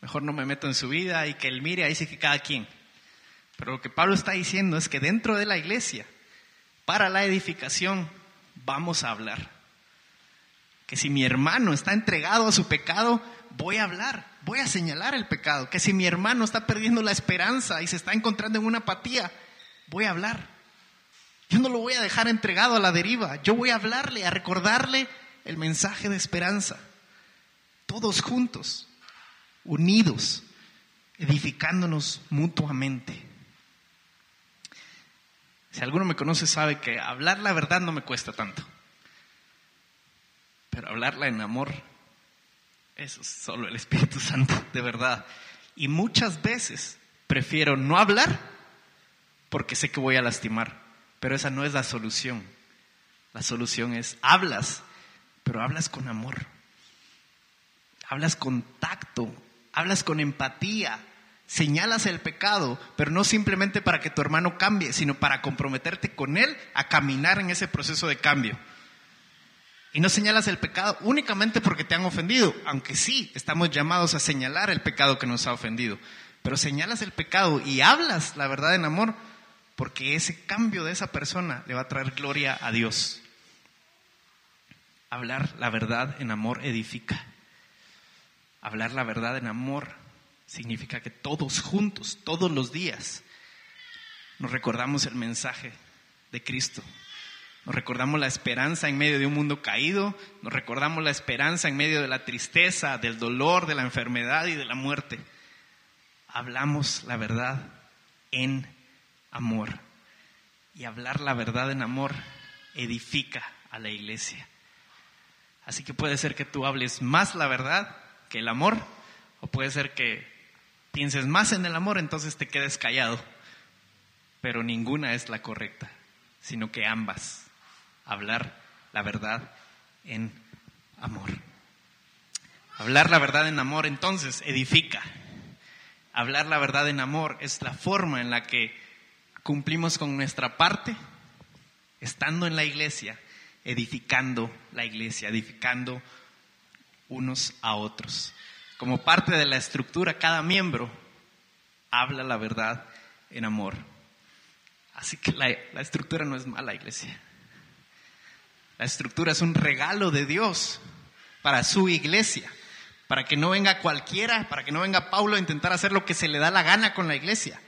Mejor no me meto en su vida y que él mire, ahí sí que cada quien. Pero lo que Pablo está diciendo es que dentro de la iglesia, para la edificación, vamos a hablar que si mi hermano está entregado a su pecado, voy a hablar, voy a señalar el pecado. Que si mi hermano está perdiendo la esperanza y se está encontrando en una apatía, voy a hablar. Yo no lo voy a dejar entregado a la deriva. Yo voy a hablarle, a recordarle el mensaje de esperanza. Todos juntos, unidos, edificándonos mutuamente. Si alguno me conoce sabe que hablar la verdad no me cuesta tanto. Pero hablarla en amor, eso es solo el Espíritu Santo, de verdad. Y muchas veces prefiero no hablar porque sé que voy a lastimar, pero esa no es la solución. La solución es, hablas, pero hablas con amor. Hablas con tacto, hablas con empatía, señalas el pecado, pero no simplemente para que tu hermano cambie, sino para comprometerte con él a caminar en ese proceso de cambio. Y no señalas el pecado únicamente porque te han ofendido, aunque sí estamos llamados a señalar el pecado que nos ha ofendido. Pero señalas el pecado y hablas la verdad en amor porque ese cambio de esa persona le va a traer gloria a Dios. Hablar la verdad en amor edifica. Hablar la verdad en amor significa que todos juntos, todos los días, nos recordamos el mensaje de Cristo, nos recordamos la esperanza en medio de un mundo caído, nos recordamos la esperanza en medio de la tristeza, del dolor, de la enfermedad y de la muerte. Hablamos la verdad en amor. Y hablar la verdad en amor edifica a la iglesia. Así que puede ser que tú hables más la verdad que el amor, o puede ser que pienses más en el amor, entonces te quedes callado. Pero ninguna es la correcta, sino que ambas hablar la verdad en amor. Hablar la verdad en amor entonces edifica. Hablar la verdad en amor es la forma en la que cumplimos con nuestra parte, estando en la iglesia, edificando la iglesia, edificando unos a otros. Como parte de la estructura, cada miembro habla la verdad en amor. Así que la, estructura no es mala, iglesia. La estructura es un regalo de Dios para su iglesia, para que no venga cualquiera, para que no venga Pablo a intentar hacer lo que se le da la gana con la iglesia,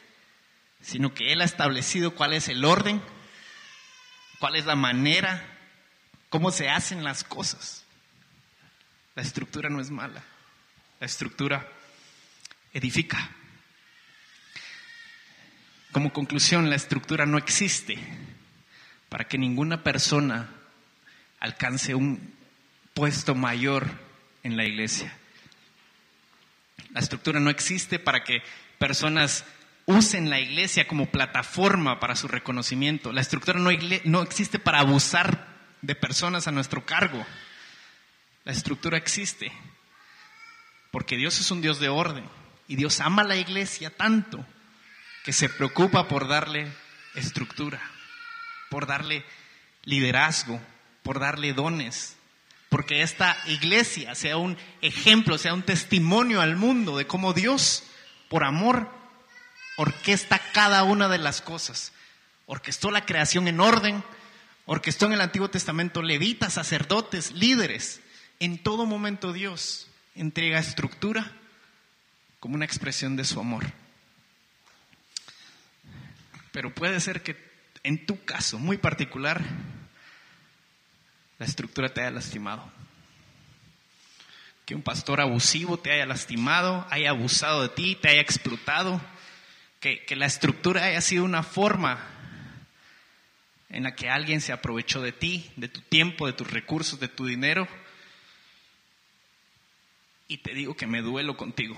sino que Él ha establecido cuál es el orden, cuál es la manera, cómo se hacen las cosas. La estructura no es mala, la estructura edifica. Como conclusión, la estructura no existe para que ninguna persona alcance un puesto mayor en la iglesia. La estructura no existe para que personas usen la iglesia como plataforma para su reconocimiento. La estructura no, no, existe para abusar de personas a nuestro cargo. La estructura existe porque Dios es un Dios de orden y Dios ama a la iglesia tanto que se preocupa por darle estructura, por darle liderazgo, por darle dones, porque esta iglesia sea un ejemplo, sea un testimonio al mundo de cómo Dios, por amor, orquesta cada una de las cosas. Orquestó la creación en orden, orquestó en el Antiguo Testamento levitas, sacerdotes, líderes. En todo momento Dios entrega estructura como una expresión de su amor. Pero puede ser que en tu caso muy particular la estructura te haya lastimado. Que un pastor abusivo te haya lastimado, haya abusado de ti, te haya explotado. Que, que la estructura haya sido una forma en la que alguien se aprovechó de ti, de tu tiempo, de tus recursos, de tu dinero. Y te digo que me duelo contigo.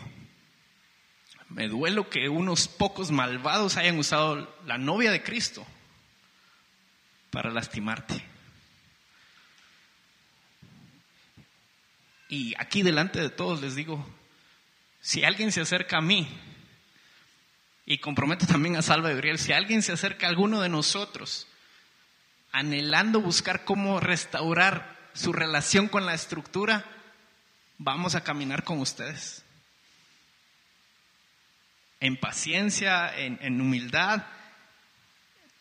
Me duelo que unos pocos malvados hayan usado la novia de Cristo para lastimarte. Y aquí delante de todos les digo, si alguien se acerca a mí, y comprometo también a Salva Gabriel, si alguien se acerca a alguno de nosotros, anhelando buscar cómo restaurar su relación con la estructura, vamos a caminar con ustedes en paciencia, en, humildad,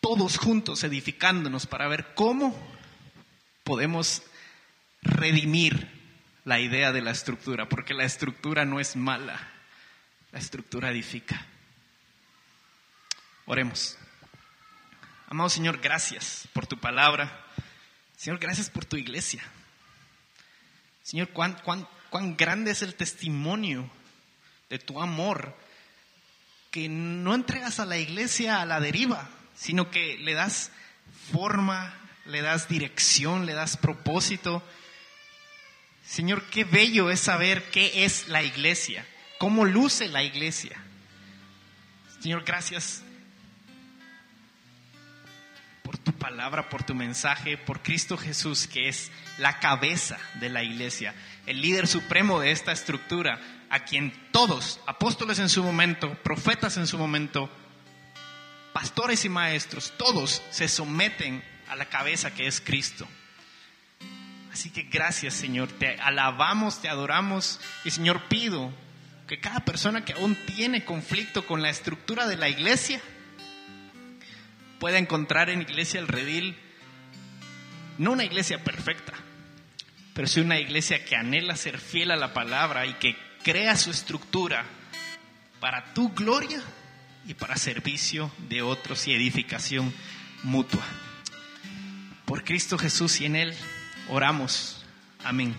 todos juntos edificándonos para ver cómo podemos redimir la idea de la estructura, porque la estructura no es mala, la estructura edifica. Oremos. Amado Señor, gracias por tu palabra. Señor, gracias por tu iglesia. Señor, cuán, cuán, cuán grande es el testimonio de tu amor que no entregas a la iglesia a la deriva, sino que le das forma, le das dirección, le das propósito. Señor, qué bello es saber qué es la iglesia, cómo luce la iglesia. Señor, gracias por tu palabra, por tu mensaje, por Cristo Jesús, que es la cabeza de la iglesia, el líder supremo de esta estructura, a quien todos, apóstoles en su momento, profetas en su momento, pastores y maestros, todos se someten a la cabeza que es Cristo. Así que gracias Señor, te alabamos, te adoramos y Señor pido que cada persona que aún tiene conflicto con la estructura de la iglesia pueda encontrar en Iglesia el Redil no una iglesia perfecta, pero sí una iglesia que anhela ser fiel a la palabra y que crea su estructura para tu gloria y para servicio de otros y edificación mutua. Por Cristo Jesús y en Él oramos. Amén.